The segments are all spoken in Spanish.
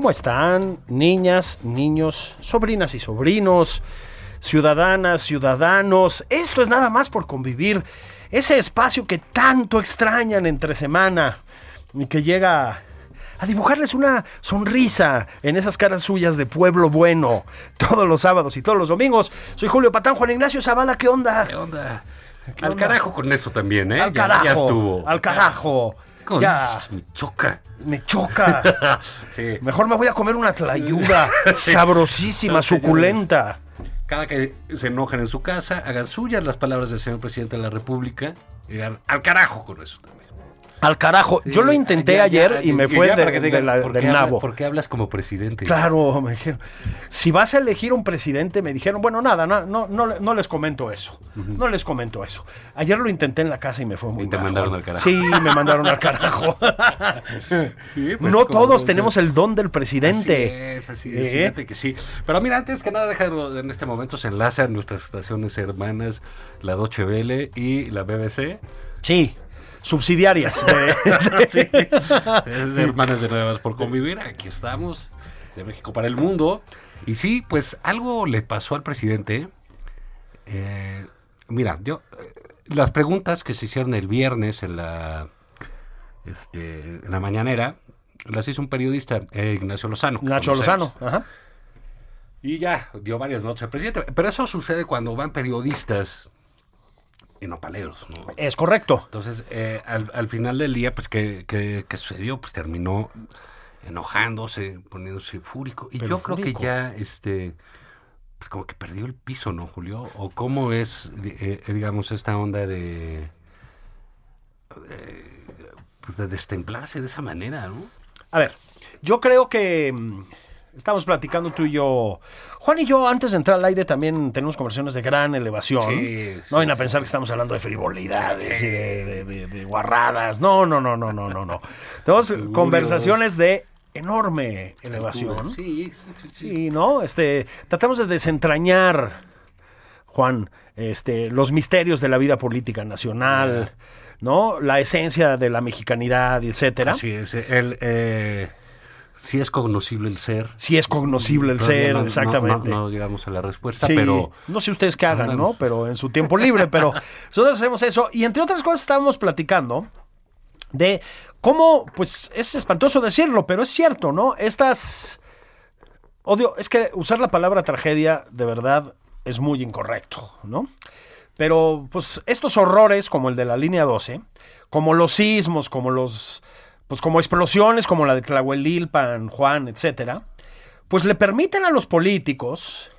¿Cómo están, niñas, niños, sobrinas y sobrinos, ciudadanas, ciudadanos? Esto es nada más por convivir. Ese espacio que tanto extrañan entre semana y que llega a dibujarles una sonrisa en esas caras suyas de pueblo bueno todos los sábados y todos los domingos. Soy Julio Patán, Juan Ignacio Zavala, ¿qué onda? ¿Qué onda? ¿Qué al onda? carajo con eso también, ¿eh? Al Ya- carajo, Ya, estuvo. al carajo. ¿Cómo Ya? Me choca. me choca. Sí. Mejor me voy a comer una tlayuda Sí. sabrosísima, suculenta. Cada que se enojen en su casa, hagan suyas las palabras del señor presidente de la República y digan al carajo con eso también. Al carajo. Yo lo intenté ya, ayer ya, y me fue de- la- ¿por del habla- nabo. ¿Por qué hablas como presidente? Claro, me dijeron. Si vas a elegir un presidente, me dijeron, bueno, nada, no, no, no, no les comento eso. No les comento eso. Ayer lo intenté en la casa y me fue muy Y te mal, mandaron al carajo. Sí, me mandaron al carajo. Sí, pues, no todos tenemos el don del presidente. es, así es, ¿Eh? fíjate que sí. Pero mira, antes que nada, déjalo, en este momento se enlazan nuestras estaciones hermanas, la Deutsche Welle y la BBC. Sí, subsidiarias. de- Sí. Hermanas de Nuevas por convivir. Aquí estamos, de México para el mundo. Y sí, pues algo le pasó al presidente. Eh, mira, yo. eh, las preguntas que se hicieron el viernes en la. este, en la mañanera. Las hizo un periodista, eh, Ignacio Lozano. conocemos. Lozano. Ajá. Y ya, dio varias notas al presidente. Pero eso sucede cuando van periodistas y no paleros, ¿no? Es correcto. Entonces, eh, al, al final del día, pues, ¿qué, qué, qué sucedió? Pues terminó enojándose, poniéndose fúrico. Y Pero yo creo que ya, este, pues como que perdió el piso, ¿no, Julio? ¿O cómo es, di- eh, digamos, esta onda de, eh, pues, de destemplarse de esa manera, ¿no? A ver, yo creo que mm, estamos platicando tú y yo. Juan y yo, antes de entrar al aire, también tenemos conversaciones de gran elevación. Sí, no vayan sí, a pensar que estamos hablando de frivolidades y de, de- de- de guarradas. No, no, no, no, no, no, no. Tenemos conversaciones de enorme elevación. Sí, sí, sí. sí. Sí, ¿no? Este, tratamos de desentrañar, Juan, este, los misterios de la vida política nacional, ¿no? La esencia de la mexicanidad, etcétera. Así es. Él, eh, sí es cognoscible el ser. Si es cognoscible el Todavía ser, no- exactamente. No, no llegamos a la respuesta, Sí, pero... no sé ustedes qué hagan, ¿no? Pero en su tiempo libre, pero nosotros hacemos eso. Y entre otras cosas estábamos platicando de cómo, pues es espantoso decirlo, pero es cierto, ¿no? Estas... Odio, es que usar la palabra tragedia de verdad es muy incorrecto, ¿no? Pero pues estos horrores como el de la línea 12, como los sismos, como los pues como explosiones como la de Tlahuelilpan, Juan, etcétera, pues le permiten a los políticos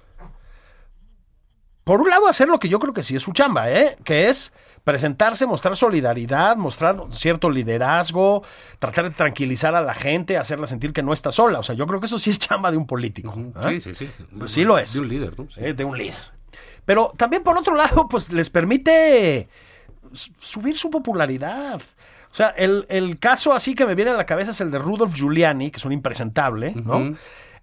por un lado hacer lo que yo creo que sí es su chamba, ¿eh? Que es presentarse, mostrar solidaridad, mostrar cierto liderazgo, tratar de tranquilizar a la gente, hacerla sentir que no está sola. O sea, yo creo que eso sí es chamba de un político. ¿eh? Sí, sí, sí. Pues sí lo es. De un líder, ¿no? Sí. Eh, de un líder. Pero también por otro lado, pues les permite subir su popularidad. O sea, el, el caso así que me viene a la cabeza es el de Rudolf Giuliani, que es un impresentable, ¿no?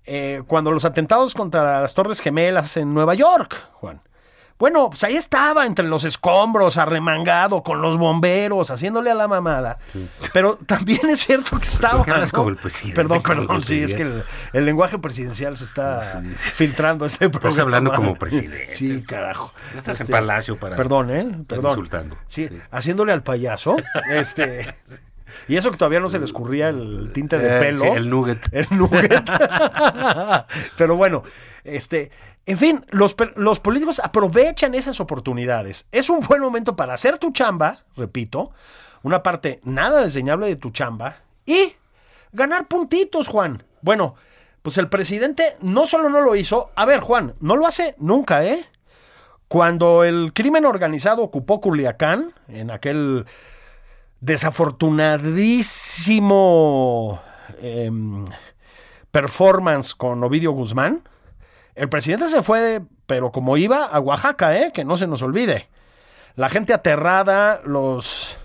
Eh, cuando los atentados contra las Torres Gemelas en Nueva York, Juan. Bueno, pues ahí estaba entre los escombros, arremangado, con los bomberos, haciéndole a la mamada. Pero también es cierto que estaba. ¿no? como el presidente, Perdón, como el perdón, sí, es que el, el lenguaje presidencial se está filtrando este programa. hablando como presidente. Sí, carajo. No estás en palacio para Perdón, ¿eh? Perdón. insultando. Sí, Sí. haciéndole al payaso. Este. Y eso que todavía no se le escurría el tinte de Eh, pelo. sí, el nugget. El nugget. Pero bueno, este, en fin, los, políticos aprovechan esas oportunidades. Es un buen momento para hacer tu chamba, repito, una parte nada desdeñable de tu chamba y ganar puntitos, Juan. Bueno, pues el presidente no solo no lo hizo, a ver, Juan, no lo hace nunca, ¿eh? Cuando el crimen organizado ocupó Culiacán, en aquel desafortunadísimo em, performance con Ovidio Guzmán, el presidente se fue, pero como iba, a Oaxaca, ¿eh? que no se nos olvide. La gente aterrada, los...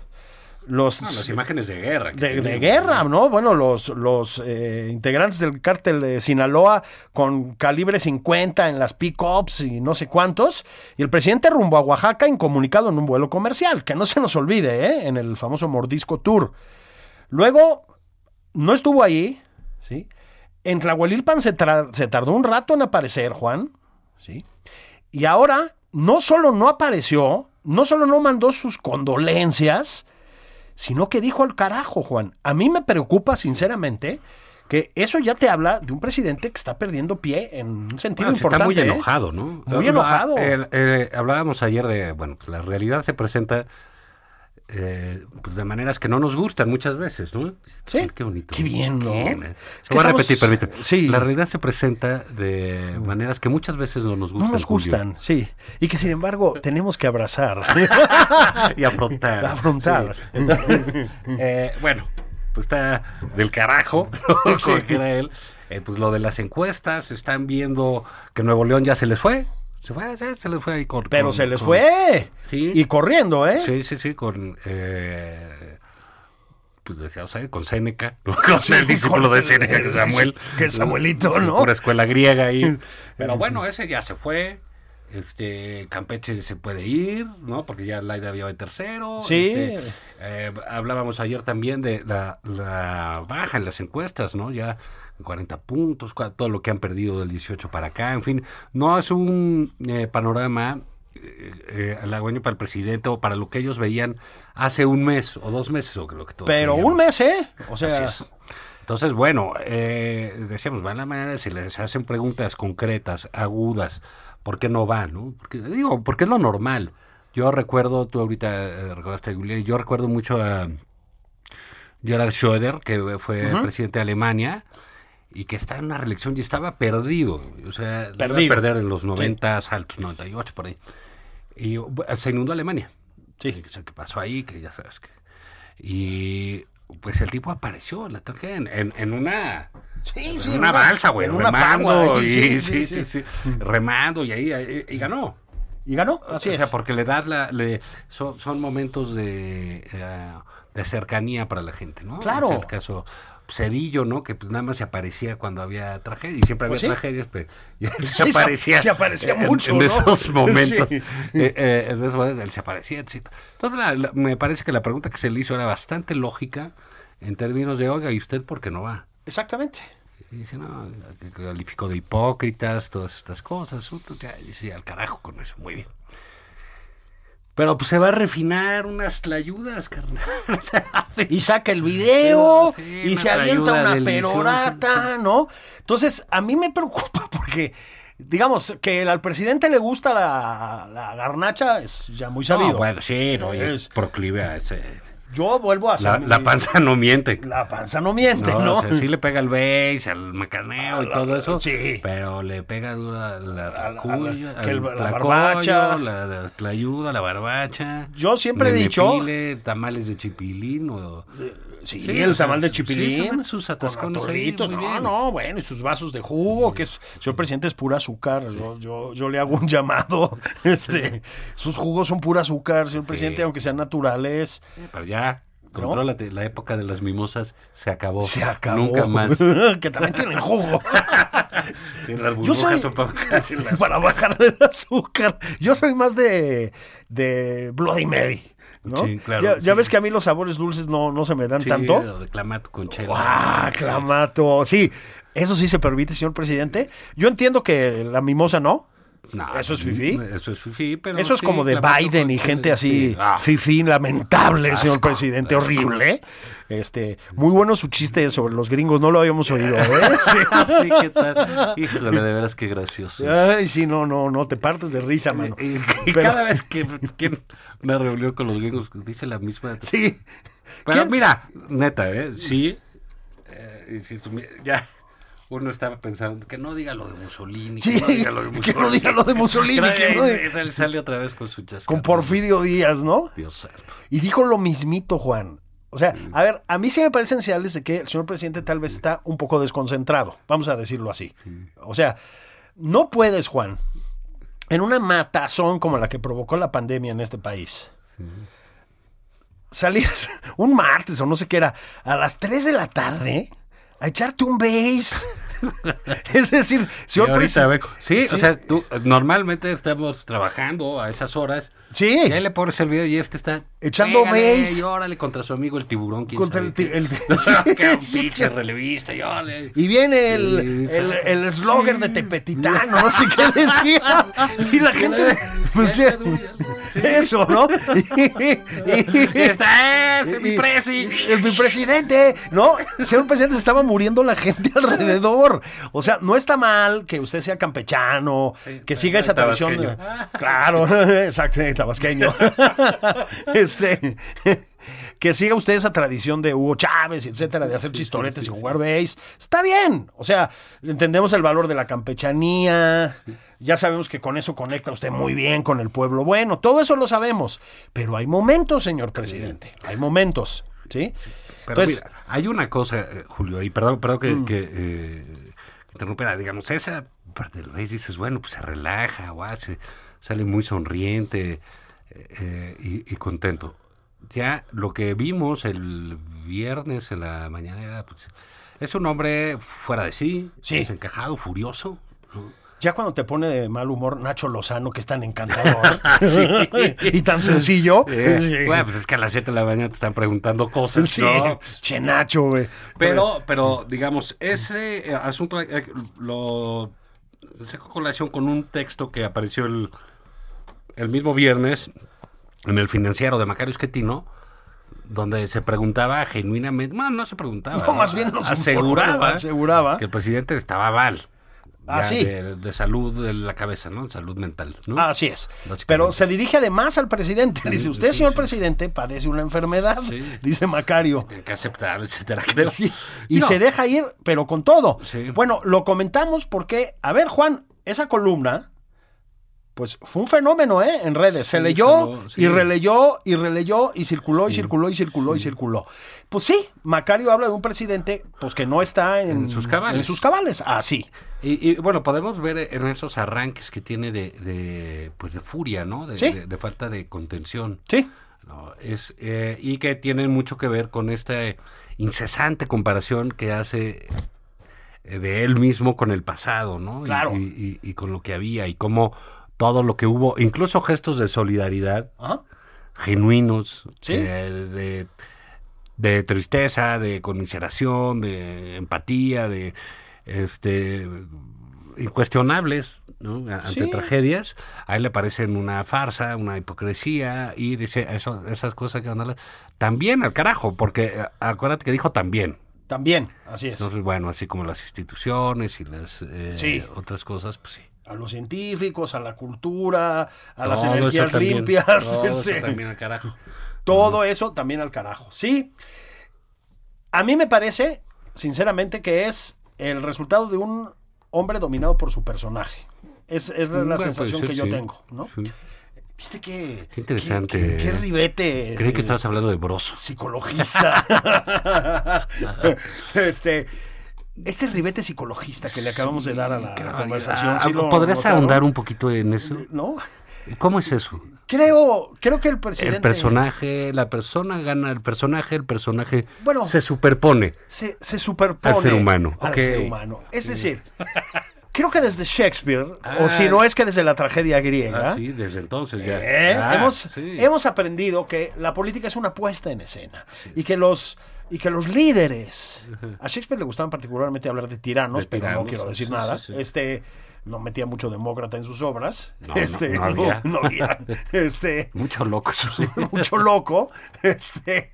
Los, No, las imágenes de guerra. de, de guerra, ¿no? Bueno, los, los eh, integrantes del cártel de Sinaloa con calibre 50 en las pick-ups y no sé cuántos. Y el presidente rumbo a Oaxaca incomunicado en un vuelo comercial, que no se nos olvide, ¿eh? En el famoso Mordisco Tour. Luego, no estuvo ahí, ¿sí? En Tlahuelilpan se, tardó un rato en aparecer, Juan, ¿sí? Y ahora, no solo no apareció, no solo no mandó sus condolencias, sino que dijo al carajo, Juan. A mí me preocupa, sinceramente, que eso ya te habla de un presidente que está perdiendo pie en un sentido Bueno, importante. está muy ¿eh? enojado, ¿no? Muy Ah, enojado. el- hablábamos ayer de, bueno, pues la realidad se presenta eh, pues de maneras que no nos gustan muchas veces, ¿no? Sí. Qué bonito. Qué bien, ¿no? eh. Es Te que voy a estamos- repetir, permíteme. Sí. La realidad se presenta de maneras que muchas veces no nos gustan. No nos Julio. gustan, sí. Y que sin embargo tenemos que abrazar. y afrontar. Afrontar. Sí. Eh, bueno, pues está del carajo, él. Eh, pues lo de las encuestas, están viendo que Nuevo León ya se les fue. Se fue, se, se les fue ahí con. Pero con- se les con- fue. Sí. Y corriendo, ¿eh? Sí, sí, sí, con. Eh, pues decía, o sea, con Séneca, ¿no? con el discípulo de Séneca, que es Samuel. Que Samuelito, Sí, ¿no? Pura escuela griega ahí. Pero bueno, ese ya se fue. Este, Campeche se puede ir, ¿no? Porque ya Laida había de tercero. Sí. Este, eh, hablábamos ayer también de la, la baja en las encuestas, ¿no? Ya 40 puntos, todo lo que han perdido del 18 para acá, en fin, no es un eh, panorama eh, eh, halagüeño para el presidente o para lo que ellos veían hace un mes o dos meses o lo que todos Pero veíamos. un mes, ¿eh? O sea. Entonces, bueno, eh, decíamos, van la manera, si les hacen preguntas concretas, agudas, ¿por qué no va? No? Porque, digo, porque es lo normal. Yo recuerdo, tú ahorita eh, recordaste a Julia, yo recuerdo mucho a Gerhard Schröder, que fue presidente de Alemania, y que estaba en una reelección y estaba perdido. O sea, iba Perdido. a perder en los 90, altos 98, por ahí. Y se inundó Alemania. Sí. Que sé qué pasó ahí, que ya sabes que... Y pues el tipo apareció en la tragedia en, en, en una... Sí, en sí, una en una- balsa, güey, remando, pagua, y, sí, sí, sí, sí, sí, remando, y ahí, y ganó. y ganó, así o es. sea, porque le das la, le, son, son momentos de, eh, de cercanía para la gente, ¿no? Claro. En el caso Cedillo, ¿no? Que pues nada más se aparecía cuando había tragedia, y siempre había Pues sí. tragedias, pero y él se aparecía. se aparecía en- mucho, En, ¿no? esos momentos. Sí. Eh, eh, en esos momentos él se aparecía, etc. Entonces, la- la- me parece que la pregunta que se le hizo era bastante lógica en términos de, oiga, ¿y usted por qué no va? Exactamente. Y dice, no, calificó de hipócritas, todas estas cosas. Ya, dice, al carajo con eso, muy bien. Pero pues se va a refinar unas tlayudas, carnal. Y saca el video Sí, y se avienta una deliciosa, perorata, ¿no? Entonces, a mí me preocupa porque, digamos, que al presidente le gusta la, la garnacha es ya muy sabido. No, bueno, sí, no, es Es- proclive a ese. Yo vuelvo a hacer la panza no miente. La panza no miente, ¿no? No, o sea, sí le pega al base, al macaneo y la- todo eso. sí. Pero le pega dura la tlacuya, la- que el- barbacha. la, la tlayuda, la barbacha. Yo siempre he dicho- tamales de chipilín o... Sí, Sí, el sea, tamal de sí, chipilín. son sus atascones con ahí, atorritos, muy no, bien. no, bueno, y sus vasos de jugo, que es, señor presidente, es pura azúcar. Yo, yo, yo le hago un llamado. Este, sus jugos son pura azúcar, señor presidente, aunque sean naturales. Pero ya, contrólate, la época de las mimosas se acabó. Se acabó. Nunca más. que también tienen jugo. Sí, las burbujas soy son para para bajar el azúcar. Yo soy más de, de Bloody Mary. ¿No? Sí, claro, ya, ves que a mí los sabores dulces no, no se me dan Sí, tanto. de clamato con chela. ¡Ah, clamato! Sí, eso sí se permite, señor presidente. Yo entiendo que la mimosa no. No, ¿Eso es fifí? Eso es fifí, pero Eso es sí, como de Biden y gente así, sí. Ah, fifí, lamentable, Asco, señor presidente, asco. horrible. Este, muy bueno su chiste sobre los gringos, no lo habíamos oído, ¿eh? Sí. sí, ¿qué tal? Híjole, de veras qué gracioso. Ay, sí, no, no, no, te partes de risa, mano. Y, y Pero- cada vez que tiene una reunión con los gringos dice la misma. Sí. Pero ¿Quién? mira, neta, ¿eh? Sí. eh, ya uno estaba pensando que no diga lo de Mussolini. Sí, que no diga lo de que Mussolini. no diga lo de Mussolini, que no él sale otra vez con su chascarrillo. Con Porfirio Díaz, ¿no? Dios santo. Y dijo lo mismito, Juan. O sea, a ver, a mí sí me parecen señales de que el señor presidente tal vez está un poco desconcentrado, vamos a decirlo así. O sea, no puedes, Juan, en una matazón como la que provocó la pandemia en este país, salir un martes o no sé qué era, a las 3 de la tarde, a echarte un base. es decir, ahorita, ve- sí, o sea, tú, normalmente estamos trabajando a esas horas. Sí. Y ahí le pones el video y este está Echando base. Y órale contra su amigo el tiburón. ¿quién Contra sabe el ti- el- un Sí, relevista. Y, órale. Y viene el, el, el eslogan de Tepetitano, no sé qué decía. Y la gente, pues sí, eso, ¿no? Está ese, mi presi. el mi presidente, ¿no? Señor presidente, se estaba muriendo la gente alrededor. O sea, no está mal que usted sea campechano, que siga esa tradición. Claro, exacto, tabasqueño. Este. Que siga usted esa tradición de Hugo Chávez, etcétera, de hacer chistoretes y jugar base. Está bien. O sea, entendemos el valor de la campechanía. Ya sabemos que con eso conecta usted muy bien con el pueblo. Bueno, todo eso lo sabemos. Pero hay momentos, señor presidente. Hay momentos. ¿Sí? Pero Entonces, mira, hay una cosa, eh, Julio, y perdón, perdón que, Mm. que, eh, interrumpiera, digamos, esa parte del rey dices, bueno, pues se relaja, guau, se- sale muy sonriente eh, y, y contento. Ya lo que vimos el viernes en la mañana pues, es un hombre fuera de sí, Sí. desencajado, furioso. ¿no? ya cuando te pone de mal humor Nacho Lozano, que es tan encantador y tan sencillo. Eh, sí. Bueno, pues es que a las 7 de la mañana te están preguntando cosas. Sí, ¿no? che Nacho, güey. Pero, pero, digamos, ese eh, asunto eh, lo saco colación con un texto que apareció el, el mismo viernes en el financiero de Macario Esquetino, donde se preguntaba genuinamente, bueno, no se preguntaba, No, más bien nos aseguraba, aseguraba. que el presidente estaba mal. Ah, ya sí. De, de salud de la cabeza, ¿no? Salud mental, ¿no? Así es. Pero se dirige además al presidente. Le dice, usted, Sí, señor sí. presidente, padece una enfermedad, Sí. dice Macario. Hay que aceptar, etcétera, creo. Y No, se deja ir, pero con todo. Bueno, lo comentamos porque, a ver, Juan, esa columna, pues fue un fenómeno, ¿eh? En redes. Se Sí, leyó sí. y releyó y releyó y circuló y circuló y circuló y circuló. Pues sí, Macario habla de un presidente, pues que no está en, En sus cabales. En sus cabales, así. Y, y, bueno, podemos ver en esos arranques que tiene de, de, pues de furia, ¿no? De, Sí. de- de falta de contención. Sí. ¿no? Es, eh, y que tienen mucho que ver con esta incesante comparación que hace eh, de él mismo con el pasado, ¿no? Claro. Y, y- y con lo que había y cómo todo lo que hubo, incluso gestos de solidaridad genuinos, Sí. eh, de, de tristeza, de conmiseración, de empatía, de este incuestionables ¿no? Ante Sí. tragedias, a él le parecen una farsa, una hipocresía, y dice eso, esas cosas que mandarlas también al carajo, porque eh, acuérdate que dijo también. También, así es. Entonces, bueno, así como las instituciones y las eh, Sí. otras cosas, pues sí. A los científicos, a la cultura, a las Todo energías también, limpias. todo eso este, también al carajo. Todo eso también al carajo. Sí. A mí me parece, sinceramente, que es el resultado de un hombre dominado por su personaje. Es, es la Bueno, sensación que yo sí. tengo, ¿no? Sí. ¿Viste qué? Qué interesante. Qué, qué- qué ribete. Creí que eh, estabas hablando de Broso. psicologista. este. Este ribete psicologista que le acabamos de dar a la conversación. barbaridad. ¿sí lo ¿Podrías notaron? ahondar un poquito en eso? ¿No? ¿Cómo es eso? Creo, creo que el presidente El personaje, la persona gana el personaje, el personaje Bueno. se superpone. se, se superpone Al ser humano. al ser humano. Es decir, creo que desde Shakespeare, o Ah. si no es que desde la tragedia griega, Ah, sí, desde entonces ya. ¿eh? Ah, hemos, sí. hemos aprendido que la política es una puesta en escena y que los y que los líderes a Shakespeare le gustaban particularmente hablar de tiranos, De pero no quiero decir sí, nada. sí, sí. Este no metía mucho demócrata en sus obras. No, no, este, no había. no había. Este, Mucho loco, mucho loco. Este,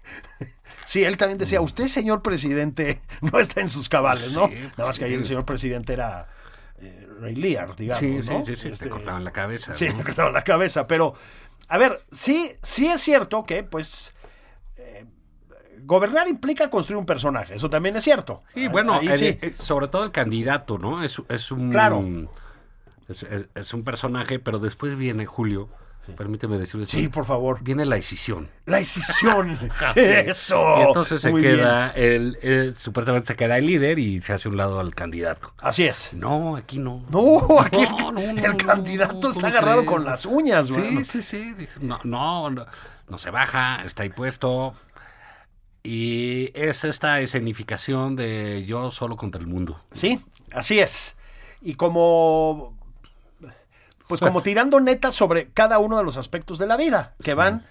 sí, él también decía, usted, señor presidente, no está en sus cabales, ¿no? Sí, Nada más que ahí el señor presidente era eh, Ray Lear, digamos, Sí, sí, ¿no? sí, sí, Este, te cortaban la cabeza. Sí, ¿no? me cortaron la cabeza, pero a ver, sí, sí es cierto que, pues, gobernar implica construir un personaje, eso también es cierto. Sí, bueno, Ahí el- sí. eh, sobre todo el candidato, ¿no? Es, es un. Claro. Es, es- es un personaje, pero después viene, Julio, permíteme decirlo así, Sí, por favor. viene la decisión. La decisión. Eso. Y entonces se Muy queda, el, el- supuestamente se queda el líder y se hace un lado al candidato. Así es. No, aquí no. No, aquí No, no, no, el candidato ¿cómo está agarrado crees? con las uñas, mano. Sí, sí, sí. no, no, no se baja, está ahí puesto. Y es esta escenificación de yo solo contra el mundo. Sí, así es. Y como. Pues como tirando netas sobre cada uno de los aspectos de la vida, que van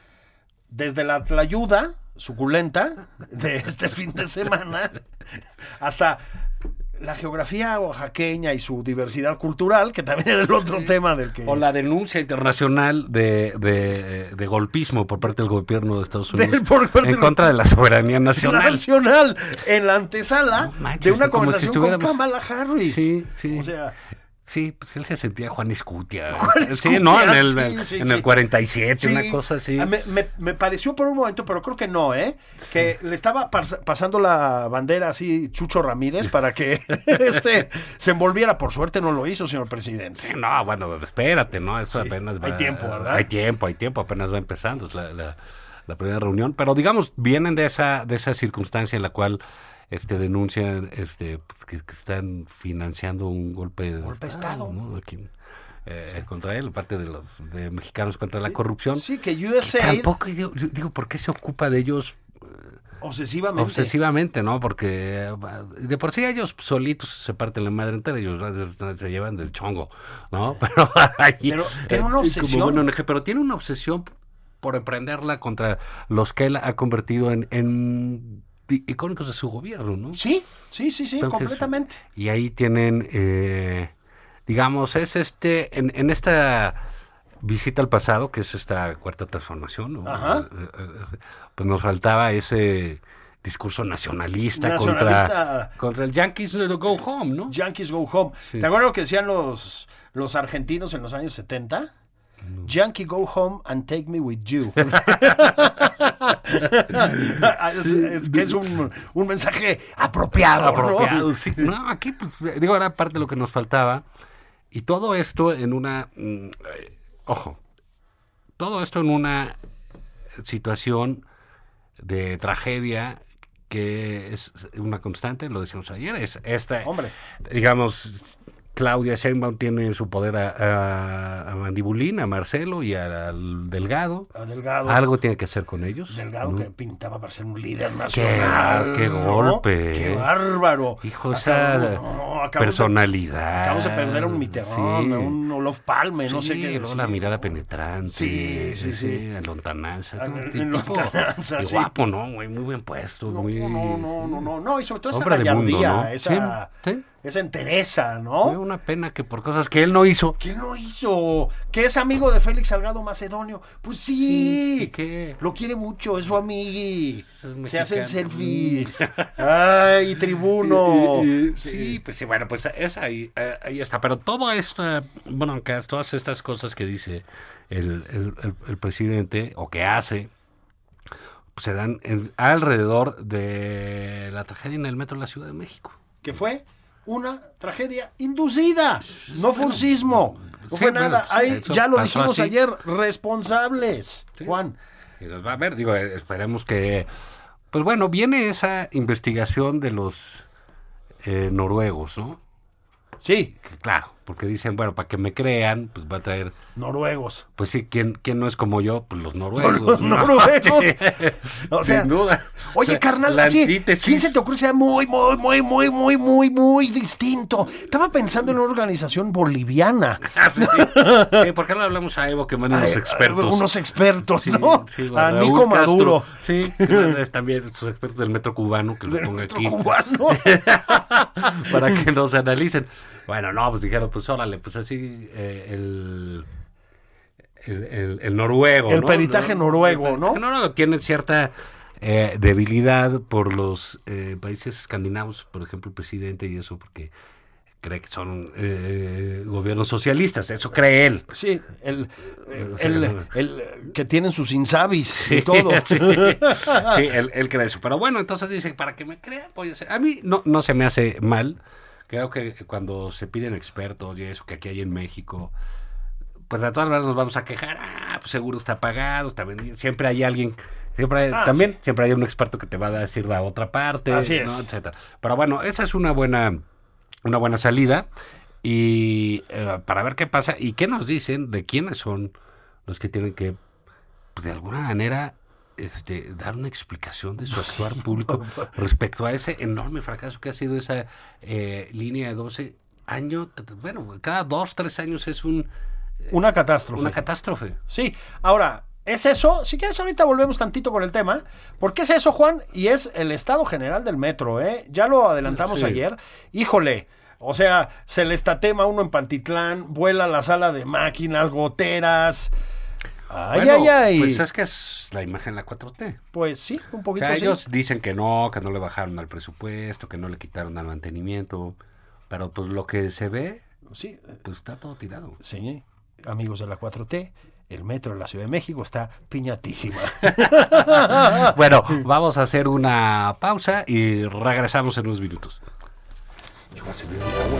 desde la ayuda suculenta de este fin de semana hasta la geografía oaxaqueña y su diversidad cultural, que también era el otro tema del que... O la denuncia internacional de, de, de golpismo por parte del gobierno de Estados Unidos Del- por parte en contra de la soberanía nacional. nacional en la antesala No manches, de una si conversación con Kamala Harris. Sí, sí. O sea, Sí, pues él se sentía Juan Escutia. Juan sí, no, en el, sí, sí, en el 47, Sí, una cosa así. a- Me, me- me pareció por un momento, pero creo que no, ¿eh? Que le estaba pas- pasando la bandera así Chucho Ramírez para que este se envolviera. Por suerte no lo hizo, señor presidente. No, bueno, espérate, ¿no? Esto apenas va. hay tiempo, ¿verdad? Hay tiempo, hay tiempo, apenas va empezando la, la- la primera reunión. Pero digamos, vienen de esa, de esa circunstancia en la cual este denuncian este pues, que, que están financiando un golpe de, Golpe de Estado. ¿no? Aquí, eh, contra él, parte de los de mexicanos contra la corrupción. Sí, que USAID Tampoco digo, digo, ¿por qué se ocupa de ellos obsesivamente. obsesivamente, ¿no? Porque eh, de por sí ellos solitos se parten la madre entera, ellos se llevan del chongo, ¿no? Pero, ahí, Pero tiene una obsesión. buen ONG, pero tiene una obsesión por emprenderla contra los que él ha convertido en, en icónicos de su gobierno, ¿no? Sí, sí, sí, sí, Entonces, completamente. Y ahí tienen, eh, digamos, es este, en, en esta visita al pasado, que es esta cuarta transformación, ¿no? Ajá. Eh, eh, pues nos faltaba ese discurso nacionalista, Nacionalista. contra, contra el Yankees Go Home, ¿no? Yankees go home. Sí. ¿Te acuerdas lo que decían los, los argentinos en los años 70? Yankee go home and take me with you. es, es que es un, un mensaje apropiado. ¿no? apropiado. sí. No, aquí, pues, digo, era parte de lo que nos faltaba. Y todo esto en una. mm, ojo, todo esto en una situación de tragedia que es una constante, lo decíamos ayer, es esta, Hombre. digamos, Claudia Sheinbaum tiene en su poder a, a- a Mandibulín, a Marcelo y a- al Delgado. A Delgado. Algo tiene que hacer con ellos. Delgado ¿no? que pintaba para ser un líder nacional. qué golpe, ¡Qué eh. bárbaro! Hijo, esa no, personalidad. Acabamos de perder a un Mitterrand, Sí. a un Olof Palme, no Sí, sé qué. decir. la mirada penetrante. Sí, sí, sí. En lontananza. En- Sí, lontananza, sí. guapo, ¿no? Muy, muy bien puesto. No, muy, no, no, no, no, no, y sobre todo esa mundo, gallardía, ¿no? esa, Sí, sí. Esa entereza, Fue ¿no? una pena que por cosas que él no hizo. ¿Quién lo hizo? ¿Que es amigo de Félix Salgado Macedonio? Pues sí. ¿Y qué? Lo quiere mucho, es su amigui. Es Se hacen selfies. Ay, tribuno. Sí, pues sí, bueno, pues es ahí, eh, ahí está. Pero todo esto, eh, bueno, aunque todas estas cosas que dice el, el- el- el presidente o que hace, pues se dan en- alrededor de la tragedia en el metro de la Ciudad de México. Que fue una tragedia inducida. No fue un sismo. No fue nada. eso ya lo dijimos así. ayer, responsables. Sí. Juan. Y va a ver, digo, esperemos que... Pues bueno, viene esa investigación de los eh, noruegos, ¿no? Sí. Que claro, porque dicen, bueno, para que me crean, pues va a traer, Noruegos. pues sí, ¿quién, quién no es como yo? Pues los noruegos. Los ¿no? noruegos. O sea, Sin duda. Oye, O sea, carnal, así. ¿quién se te ocurre que sea muy, muy, muy, muy, muy, muy, muy distinto? Estaba pensando en una organización boliviana. Ah, sí. Sí, ¿Por qué no hablamos a Evo que mande unos Ay, expertos? Unos expertos, Sí, ¿no? sí, a Raúl Nico. Maduro. Sí, también estos expertos del metro cubano que los ponga metro aquí. cubano. para que nos analicen. Bueno, no, pues dijeron, pues órale, pues así eh, el, el, el- el noruego. El ¿no? peritaje noruego, El peritaje ¿no? noruego tiene cierta eh, debilidad por los eh, países escandinavos, por ejemplo, el presidente y eso, porque cree que son eh, gobiernos socialistas, eso cree él. Sí, el, el, el que tienen sus insabis y todo. sí, sí, él, él cree eso. Pero bueno, entonces dice, para que me crean, voy a hacer. A mí no, no se me hace mal. Creo que cuando se piden expertos y eso que aquí hay en México, pues de todas maneras nos vamos a quejar. Ah, pues seguro está pagado, está vendido. Siempre hay alguien. Siempre hay- Ah, también siempre hay un experto que te va a decir la otra parte, Así ¿no? es. etcétera. Pero bueno, esa es una buena, una buena salida. Y eh, para ver qué pasa y qué nos dicen de quiénes son los que tienen que pues, de alguna manera este, dar una explicación de su actuar público respecto a ese enorme fracaso que ha sido esa eh, línea de 12 años. Bueno, cada dos, tres años es un, Una catástrofe. una catástrofe. Sí, ahora, ¿es eso? Si quieres, ahorita volvemos tantito con el tema. ¿Por qué es eso, Juan? Y es el estado general del metro, ¿eh? Ya lo adelantamos Sí. ayer. Híjole. O sea, se le estatema uno en Pantitlán, vuela la sala de máquinas, goteras. Ay, Bueno, ay, ay. Pues es que es la imagen de la 4T. Pues sí, un O poquito sea, así. ellos dicen que no, que no le bajaron al presupuesto, que no le quitaron al mantenimiento. Pero pues lo que se ve, Sí, pues está todo tirado. sí, amigos de la 4T, el metro de la Ciudad de México está piñatísima. Bueno, vamos a hacer una pausa y regresamos en unos minutos. Yo voy a servir un agua,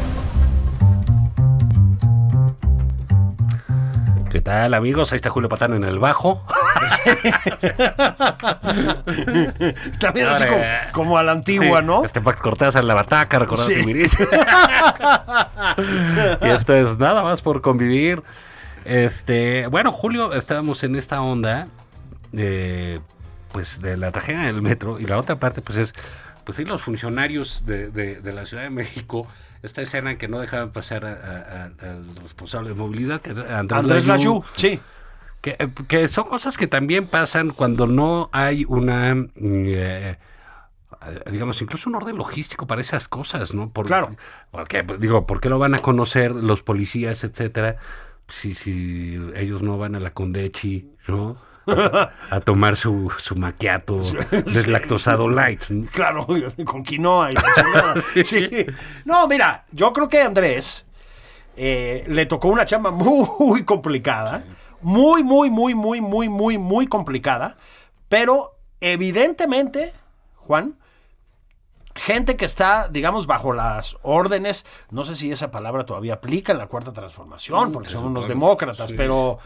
Tal, amigos? Ahí está Julio Patán en el bajo. También así como, Ahora, como a la antigua, Sí, ¿no? Este Pax Cortés en la bataca, recordando Sí. y esto es nada más por convivir. Este, bueno, Julio, estábamos en esta onda de, pues, de la tragedia del metro y la otra parte, pues, es, pues, sí, los funcionarios de, de- de la Ciudad de México. Esta escena en que no dejaban pasar al responsable de movilidad, que Andrés, Andrés Layú. Layú, sí. Que, eh, que son cosas que también pasan cuando no hay una, mm, eh, eh, digamos, incluso un orden logístico para esas cosas, ¿no? Por, Claro. Porque, pues, digo, ¿por qué lo van a conocer los policías, etcétera? Si, si ellos no van a la Condechi, ¿no? A tomar su, su maquiato deslactosado light. Claro, con quinoa y la. Sí. No, mira, yo creo que Andrés eh, le tocó una chamba muy complicada. Muy, muy, muy, muy, muy, muy, muy complicada. Pero evidentemente, Juan, gente que está, digamos, bajo las órdenes, no sé si esa palabra todavía aplica en la cuarta transformación, Mm, porque son unos demócratas, Sí. pero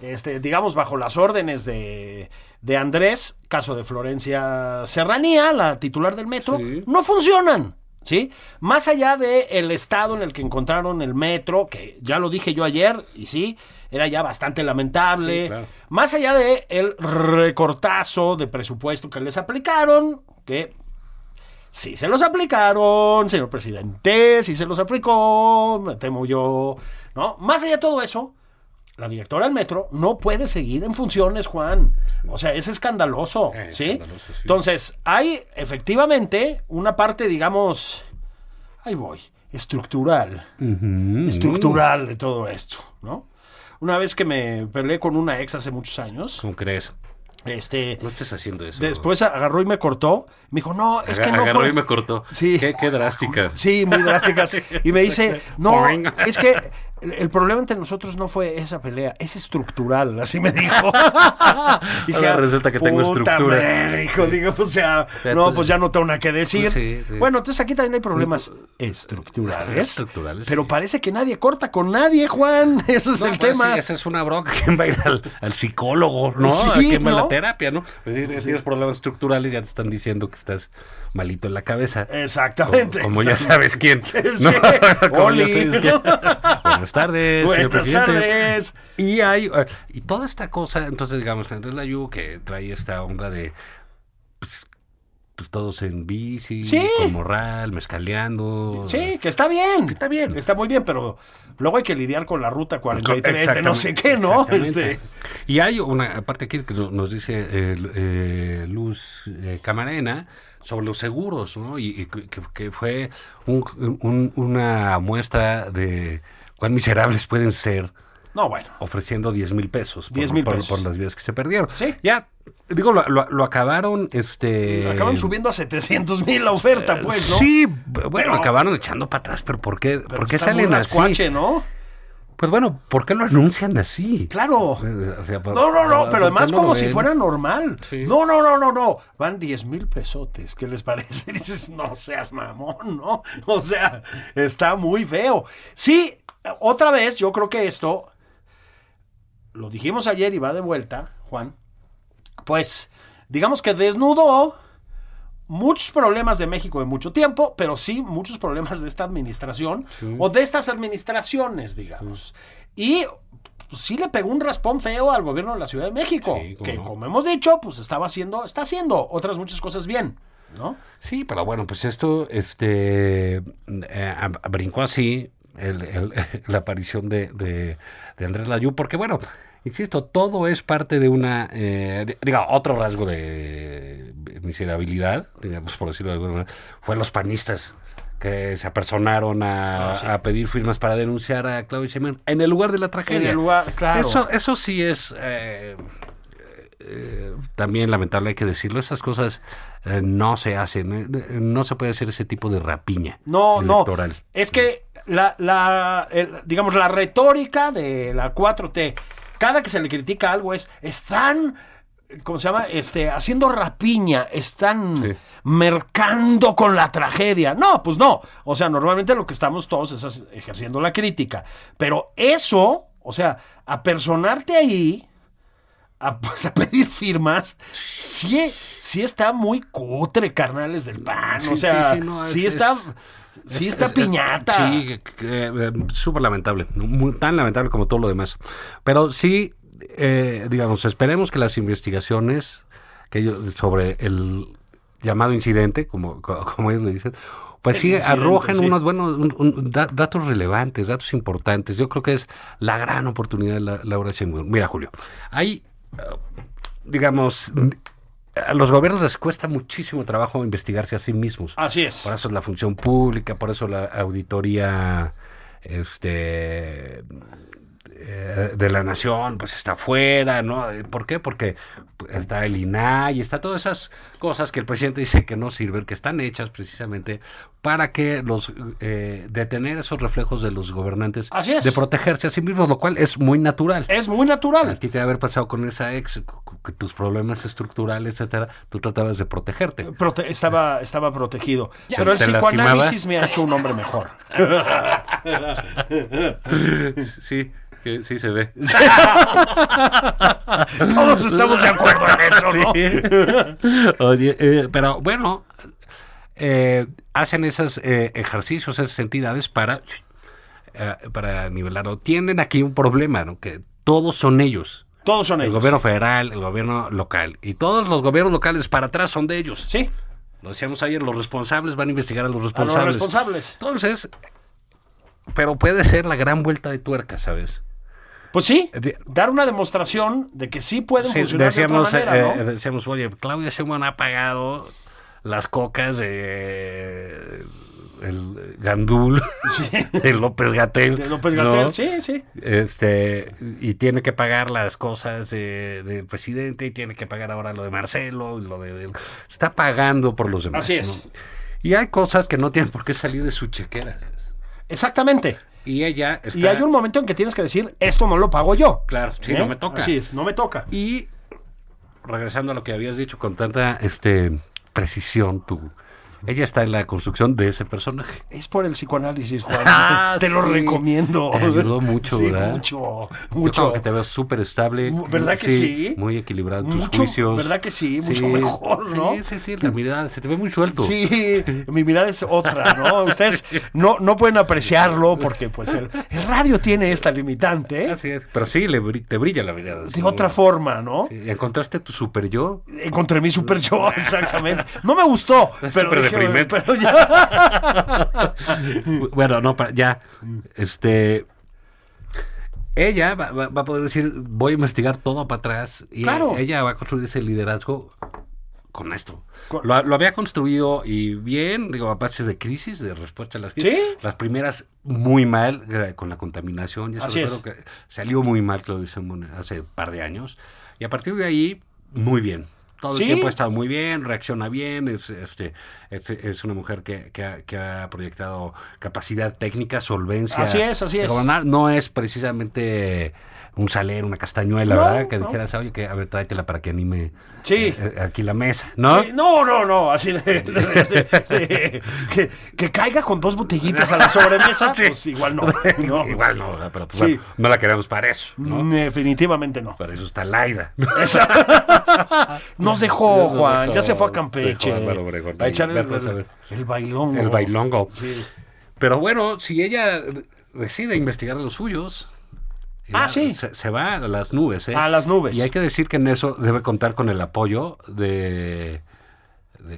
este, digamos, bajo las órdenes de, de Andrés, caso de Florencia Serranía, la titular del metro, Sí. no funcionan. ¿Sí? Más allá del el estado en el que encontraron el metro, que ya lo dije yo ayer, y sí, era ya bastante lamentable. Sí, claro. Más allá de el recortazo de presupuesto que les aplicaron, que Sí se los aplicaron, señor presidente, sí se los aplicó, me temo yo, ¿no? Más allá de todo eso, la directora del metro no puede seguir en funciones, Juan. O sea, es escandaloso, Eh, ¿sí? escandaloso, sí. Entonces, hay efectivamente una parte, digamos, ahí voy, estructural, estructural de todo esto, ¿no? Una vez que me peleé con una ex hace muchos años, ¿Cómo crees? este, No estés haciendo eso. después agarró y me cortó, me dijo, no, es que no Agarró fue... y me cortó. Sí. Qué, qué drástica. Sí, muy drásticas. Y me dice, no, es que el, el problema entre nosotros no fue esa pelea, es estructural, así me dijo. Ahora resulta que tengo "Puta estructura". madre", hijo, digo, o sea, no, pues ya no tengo nada que decir. Pues sí, sí. Bueno, entonces aquí también hay problemas estructurales. Estructurales, Pero sí. parece que nadie corta con nadie, Juan. Ese es No, el pues tema. esa es una bronca. ¿Quién va a ir al, al psicólogo, no? ¿A ¿Quién va a ¿no? la terapia, no? Pues si tienes problemas estructurales, ya te están diciendo que estás malito en la cabeza. Exactamente. Como, como ya sabes quién. Sí. ¿no? Como ya Oli. sabes quién. Buenas tardes, señor Buenas presidente. tardes. Y hay eh, y toda esta cosa, entonces digamos, Andrés Layú que trae esta onda de pues, pues, todos en bici, Sí. con morral, mezcaleando. Sí, que está bien. Está bien. Está muy bien, pero luego hay que lidiar con la ruta 43 de no sé qué, ¿no? Este, Y hay una parte aquí que no- nos dice eh, eh, Luz eh, Camarena sobre los seguros, ¿no? Y, y que, que fue un- un- una muestra de cuán miserables pueden ser no, bueno. ofreciendo 10 mil pesos, por- 10,000 por, pesos. por las vidas que se perdieron. Sí. Ya, digo, lo, lo- lo acabaron, este... Acaban subiendo a 700 mil la oferta, pues, ¿no? Sí, bueno, Pero- acabaron echando para atrás, pero ¿por qué, Pero ¿por qué salen así? rascuache, ¿no? Pues bueno, ¿por qué lo anuncian así? Claro. O sea, por- No, no, no, ¿por pero además no como si fuera normal. Sí. No, no, no, no, no. Van 10 mil pesotes. ¿Qué les parece? Dices, no seas mamón, ¿no? O sea, está muy feo. Sí, otra vez, yo creo que esto, lo dijimos ayer y va de vuelta, Juan, pues digamos que desnudó muchos problemas de México de mucho tiempo, pero sí muchos problemas de esta administración o de estas administraciones, digamos. Y pues, sí le pegó un raspón feo al gobierno de la Ciudad de México, Sí, que no. como hemos dicho, pues estaba haciendo, está haciendo otras muchas cosas bien, ¿no? Sí, pero bueno, pues esto, este, eh, brincó así el- el- la aparición de, de, de Andrés Layú, porque bueno, insisto, todo es parte de una, eh, di- diga, otro rasgo de miserabilidad, digamos, por decirlo de alguna manera, fue los panistas que se apersonaron a, Ah, sí. a pedir firmas para denunciar a Claudio Sheinbaum en el lugar de la tragedia. En el lugar, claro. Eso, eso sí es eh, eh, también lamentable, hay que decirlo. Esas cosas eh, no se hacen. eh, no se puede hacer ese tipo de rapiña No, electoral. no. Es que la, la el- digamos, la retórica de la 4T, cada que se le critica algo es, están, ¿cómo se llama? Este, haciendo rapiña, están Sí. mercando con la tragedia. No, pues no. O sea, normalmente lo que estamos todos es ejerciendo la crítica. Pero eso, o sea, apersonarte ahí, a, pues, a pedir firmas, sí, sí está muy cutre, carnales del pan. o sea, sí, no, es- está, es- sí es- está es- piñata. Sí, eh, súper lamentable. muy- tan lamentable como todo lo demás. Pero sí, eh, digamos, esperemos que las investigaciones que sobre el llamado incidente, como, co- como ellos le dicen, pues sí sí. unos buenos un- un- da- datos relevantes, datos importantes. Yo creo que es la gran oportunidad de la, Laura Sheinbaum. Mira, Julio, hay, eh, digamos, a los gobiernos les cuesta muchísimo trabajo investigarse a sí mismos. Así es. Por eso es la función pública, por eso la auditoría este eh, de la nación pues está fuera, ¿no? ¿Por qué? Porque está el INAI, está todas esas cosas que el presidente dice que no sirven, que están hechas precisamente para que los eh, detener esos reflejos de los gobernantes Así es. de protegerse a sí mismos, lo cual es muy natural. Es muy A natural. ti te haber pasado con esa ex, tus problemas estructurales, etcétera, tú tratabas de protegerte. Prote- estaba, estaba protegido. Pero el ¿Te psicoanálisis lastimaba? me ha hecho un hombre mejor. Sí, Que sí se ve. Todos estamos de acuerdo en eso, ¿no? Oye, eh, pero bueno, eh, hacen esos eh, ejercicios, esas entidades para, eh, para nivelarlo. Tienen aquí un problema, ¿no? Que todos son ellos. Todos son El ellos. gobierno federal, el gobierno local. Y todos los gobiernos locales para atrás son de ellos. Sí, Lo decíamos ayer, los responsables van a investigar a los a los responsables. responsables. Entonces, pero puede ser la gran vuelta de tuerca, ¿sabes? Pues sí, De- dar una demostración de que sí pueden Sí, funcionar decíamos, de otra manera, eh, ¿no? eh, decíamos, oye, Claudia Sheinbaum ha pagado las cocas de el Gandul, de López Gatel. De López ¿no? Gatell, sí, sí. Este, y tiene que pagar las cosas de- del presidente, y tiene que pagar ahora lo de Marcelo, y lo de, de- está pagando por los demás. Así es. ¿no? Y hay cosas que no tienen por qué salir de su chequera. Exactamente. Y ella está. Y hay un momento en que tienes que decir, esto no lo pago yo. Claro, sí, ¿Eh? no me toca. Así es, no me toca. Y regresando a lo que habías dicho con tanta este precisión, tú. Ella está en la construcción de ese personaje. Es por el psicoanálisis, Juan. Ah, te, te lo recomiendo. Te ayudó mucho, sí, ¿verdad? Mucho, Yo mucho. creo que te veo súper estable. ¿Verdad que sí? Muy equilibrado en tus Mucho, juicios. ¿verdad que sí? Mucho mejor, ¿no? Sí, sí, sí, la mirada se te ve muy suelto. Sí, mi mirada es otra, ¿no? Ustedes no, no pueden apreciarlo porque pues el, el radio tiene esta limitante Así es. Pero sí, le te brilla la mirada. de otra forma, ¿no? ¿Encontraste tu super yo? Encontré mi super yo, exactamente. No me gustó, pero, deprimente. pero ya. bueno, no, ya. Este. Ella va, va- va a poder decir, voy a investigar todo para atrás. Y Claro. ella va a construir ese liderazgo con esto. Lo, lo había construido y bien, digo, a base de crisis, de respuesta a las crisis. Sí. Las primeras muy mal, con la contaminación. Ya Así es. que salió muy mal, Claudio Sheinbaum, hace un par de años. Y a partir de ahí, muy bien. Todo Sí. el tiempo ha estado muy bien, reacciona bien, es, este, es, es una mujer que, que ha, que ha proyectado capacidad técnica, solvencia. Así es, así es. gobernar. No es precisamente un salero, una castañuela, No, ¿verdad? Que no. dijeras, oye, que, a ver, tráetela para que anime Sí. eh, eh, aquí la mesa, ¿no? Sí, no, no, no, así de, de- de- de- que, que caiga con dos botellitas a la sobremesa, Sí. pues igual no. no. Igual no, pero pues, bueno, no la queremos para eso, ¿no? Mm, Definitivamente no. Para eso está Laida. Nos dejó, Juan, dejó, ya se fue a dejó Campeche. Obregón a echar el, a el bailongo. El bailongo. Pero bueno, si ella decide investigar los suyos. Ah, sí. Se, se va a las nubes, ¿eh? A las nubes. Y hay que decir que en eso debe contar con el apoyo de. De,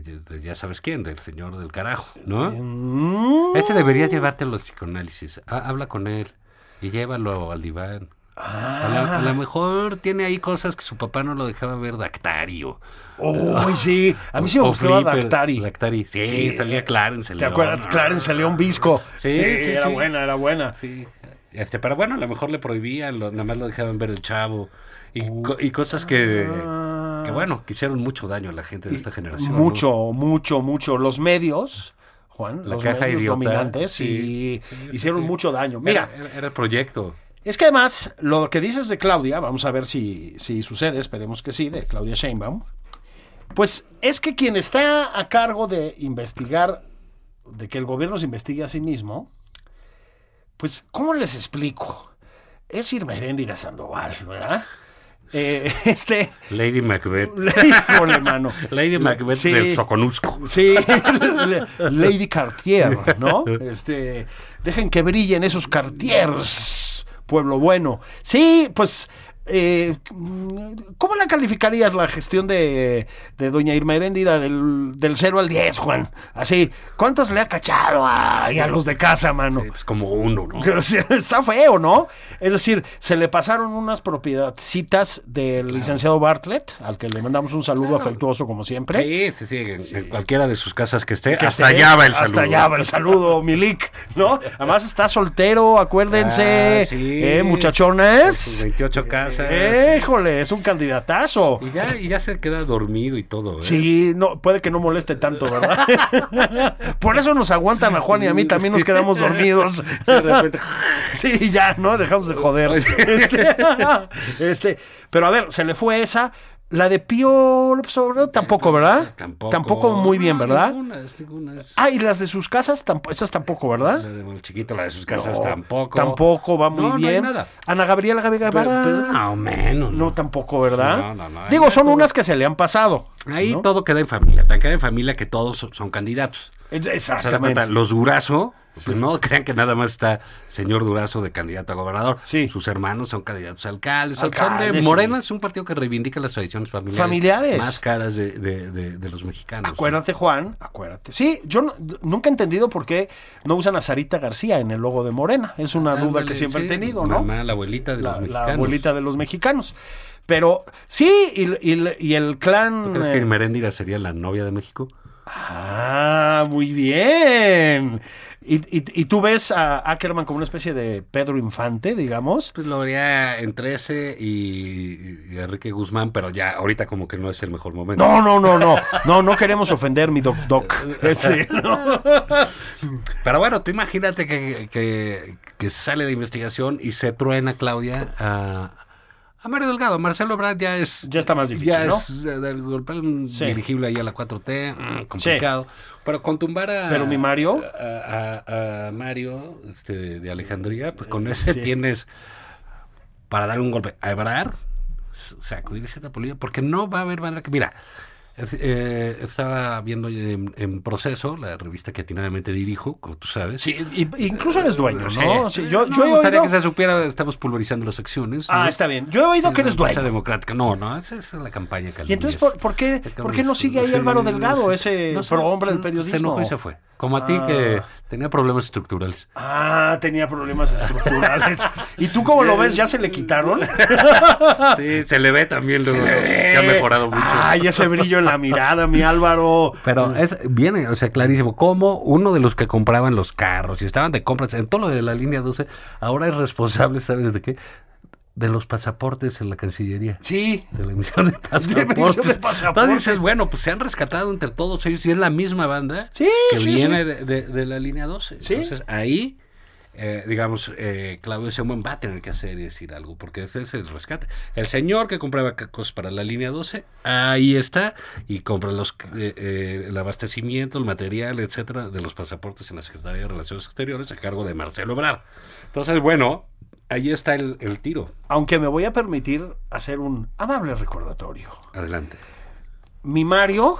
de- de ya sabes quién, del señor del carajo, ¿no? Mm, Ese debería llevarte a los psicoanálisis. Ha- habla con él y llévalo al diván. A, la- a lo mejor tiene ahí cosas que su papá no lo dejaba ver, Dactario. Uy, sí. A mí sí me gustaba Flipper, Dactari. Dactari. Sí, Sí. salía Clarence. ¿Te acuerdas? Clarence León Visco. Sí, sí, Era sí. buena, era buena. Sí. Este, pero bueno, a lo mejor le prohibían, lo- nada más lo dejaban ver el chavo. Y, co- y cosas que, que, bueno, que hicieron mucho daño a la gente de esta generación. ¿no? Mucho, mucho, mucho. Los medios, Juan, La los caja medios idiota, dominantes, sí, sí, hicieron mucho daño. Mira, era el proyecto. es que además, lo que dices de Claudia, vamos a ver si, si sucede, esperemos que sí, de Claudia Sheinbaum, pues es que quien está a cargo de investigar, de que el gobierno se investigue a sí mismo, pues, ¿cómo les explico? Es Irma Heréndira Sandoval, ¿verdad? Eh, este, Lady Macbeth. híjole, mano. Lady Macbeth Sí. del Soconusco. Sí, Lady Cartier, ¿no? Este, dejen que brillen esos Cartiers, pueblo bueno. Sí, pues, eh, ¿cómo la calificarías la gestión de, de doña Irma Heréndira del, del 0 al 10, Juan? Así, ¿cuántos le ha cachado a, a los de casa, mano? Sí, pues como uno, ¿no? Está feo, ¿no? Es decir, se le pasaron unas propiedadcitas del licenciado Bartlett, al que le mandamos un saludo afectuoso como siempre. Sí, sí, sí, en, cualquiera de sus casas que esté. Que hasta esté- allá va el saludo. Hasta allá va el saludo, Milik, ¿no? Además está soltero, acuérdense, Ah, sí. eh, Sus muchachones. 28 casas. Híjole, es un candidatazo. Y ya, y ya se queda dormido y todo, ¿eh? Sí, no, puede que no moleste tanto, ¿verdad? Por eso nos aguantan a Juan y a mí, también nos quedamos dormidos. De repente, Sí, ya, ¿no? Dejamos de joder. Este, este, pero a ver, se le fue esa. La de Pío López Obrador tampoco, ¿verdad? Tampoco. muy bien, No, ¿verdad? Ningunas, ningunas. Ah, y las de sus casas, tampo- esas tampoco, La ¿verdad? de el chiquito, la de sus casas No, tampoco. Tampoco va muy No, no hay bien. nada. Ana Gabriela pero no, menos. No, tampoco, ¿verdad? No, no, no. Digo, son todo- unas que se le han pasado. Ahí ¿no? todo queda en familia. Tan queda en familia que todos son, candidatos. Es- O sea, de Exactamente. los Durazo, pues no crean que nada más está señor Durazo de candidato a gobernador. Sí. Sus hermanos son candidatos a alcaldes. son- son Alcaldes, de sí. Morena es un partido que reivindica las tradiciones familiares. Familiares. Más caras de, de- de- de los mexicanos. Acuérdate, Juan, acuérdate. Sí, yo no- nunca he entendido por qué no usan a Sarita García en el logo de Morena. Es una duda que siempre he tenido, ¿no? Mamá, la abuelita de la, los la mexicanos. abuelita de los mexicanos. Pero sí, y, y- y el clan... ¿Tú crees eh, que Meréndira sería la novia de México? Ah, muy bien. ¿Y, y, y tú ves a Ackerman como una especie de Pedro Infante, digamos? Pues lo haría entre ese y, y Enrique Guzmán, pero ya ahorita como que no es el mejor momento. No, no, no, no. No, no queremos ofender mi doc doc. Ese, no. Pero bueno, tú imagínate que, que, que sale de investigación y se truena Claudia a, a Mario Delgado. Marcelo Brad ya es... Ya está más difícil, ya ¿no? es eh, del golpe un Sí. dirigible ahí a la 4T, mm, complicado. Pero con tumbar a... Pero mi Mario. A, a- a Mario este, de Alejandría, pues con ese tienes para dar un golpe a Ebrard, sacudir cierta política, porque no va a haber manera que... Mira, es- eh, estaba viendo en, en proceso la revista que atinadamente dirijo, como tú sabes. Sí, y- incluso eres dueño, ¿no? Sí, yo, No, yo me he gustaría oído... que se supiera, estamos pulverizando las acciones. Ah, ¿no? está bien. Yo he oído que eres dueño. democrática. No, no, esa, es la campaña que Y entonces, ¿por, por qué, por qué no sigue ahí Sí, Álvaro Delgado, sí. ese No sé, prohombre del Se periodismo? enojó y se fue. Como a ti que tenía problemas estructurales. Ah, tenía problemas estructurales. ¿Y tú cómo lo ves? ¿Ya se le quitaron? Sí, se le ve también luego. que ha mejorado mucho. Ay, ese brillo en la mirada, mi Álvaro. Pero es, viene, o sea, clarísimo, como uno de los que compraban los carros y estaban de compras en todo lo de la línea 12, ahora es responsable, ¿sabes de qué? De los pasaportes en la Cancillería. Sí. De la emisión de pasaportes. emisión de pasaportes. Entonces dices, bueno, pues se han rescatado entre todos ellos y es la misma banda Sí, que sí, viene sí. De, de- de la línea 12. Sí. Entonces ahí, eh, digamos, eh, Claudio Sheinbaum va a tener que hacer y decir algo, porque ese es el rescate. El señor que compraba cosas para la línea 12, ahí está, y compra los, eh, eh, el abastecimiento, el material, etcétera, de los pasaportes en la Secretaría de Relaciones Exteriores a cargo de Marcelo Ebrard. Entonces, bueno, ahí está el, el tiro. Aunque me voy a permitir hacer un amable recordatorio. Adelante. Mi Mario,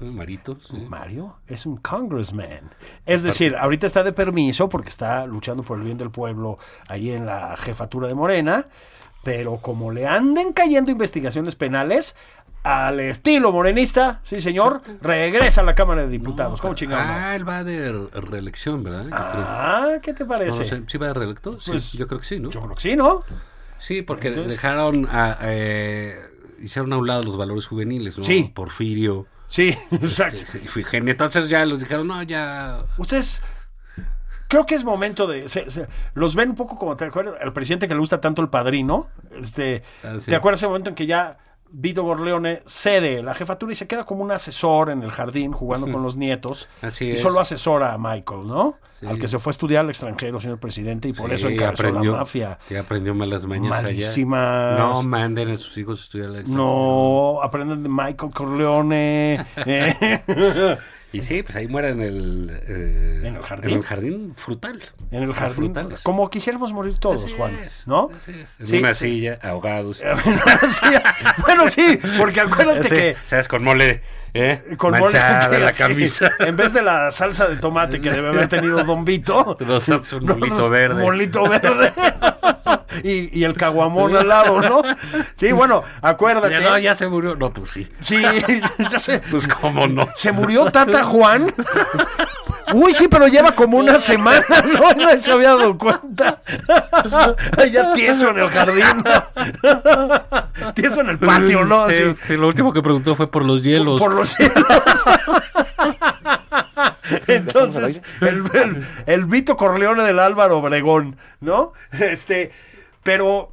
Marito. sí. Mario, es un congressman. Es decir, ahorita está de permiso porque está luchando por el bien del pueblo ahí en la jefatura de Morena, pero como le anden cayendo investigaciones penales, al estilo morenista, sí señor, regresa a la Cámara de Diputados. ¿Cómo chingado? no? Ah, él va de reelección, ¿verdad? Yo creo. Ah, ¿qué te parece? no sé, ¿Sí va de reelecto? Sí, Pues, yo creo que sí, ¿no? Yo creo que sí, ¿no? Sí, porque Entonces- dejaron a... eh, hicieron a un lado los valores juveniles, ¿no? Sí. Porfirio. Sí, exacto. Y Figenia. Entonces ya los dijeron, no, ya... Ustedes, creo que es momento de. se- se- los ven un poco como, ¿te acuerdas? El presidente que le gusta tanto el padrino. Este, Ah, sí. ¿Te acuerdas ese momento en que ya Vito Gorleone cede la jefatura y se queda como un asesor en el jardín jugando con los nietos? Así y es. solo asesora a Michael, ¿no? Sí. Al que se fue a estudiar al extranjero, señor presidente, y por Sí, eso aprendió- la mafia. Que aprendió malas mañas allá. Malísimas. No manden a sus hijos a estudiar la No, aprenden de Michael Corleone. eh, Y sí, pues ahí muere en el... eh, ¿En el jardín? En el jardín frutal. en el jardín. frutales. Como quisiéramos morir todos, Así Juan. es, ¿No? así es. En Sí, una sí. silla, ahogados. Bueno, sí, porque acuérdate que ¿Sabes? Con mole, ¿eh? con mole- Manchada la camisa. en vez de la salsa de tomate que debe haber tenido Don Vito, Nos un molito verde. molito verde. y, y el caguamón al lado, ¿no? Sí, bueno, acuérdate. Ya, no, ya se murió. No, pues sí. Sí, ya. Pues cómo no. Se murió Tata Juan. Uy, sí, pero lleva como una semana, ¿no? Nadie se había dado cuenta. ya tieso en el jardín. tieso en el patio, ¿no? Sí, Así. sí, lo último que preguntó fue por los hielos. Por los cielos. Entonces, el, el, el Vito Corleone del Álvaro Obregón, ¿no? Este, pero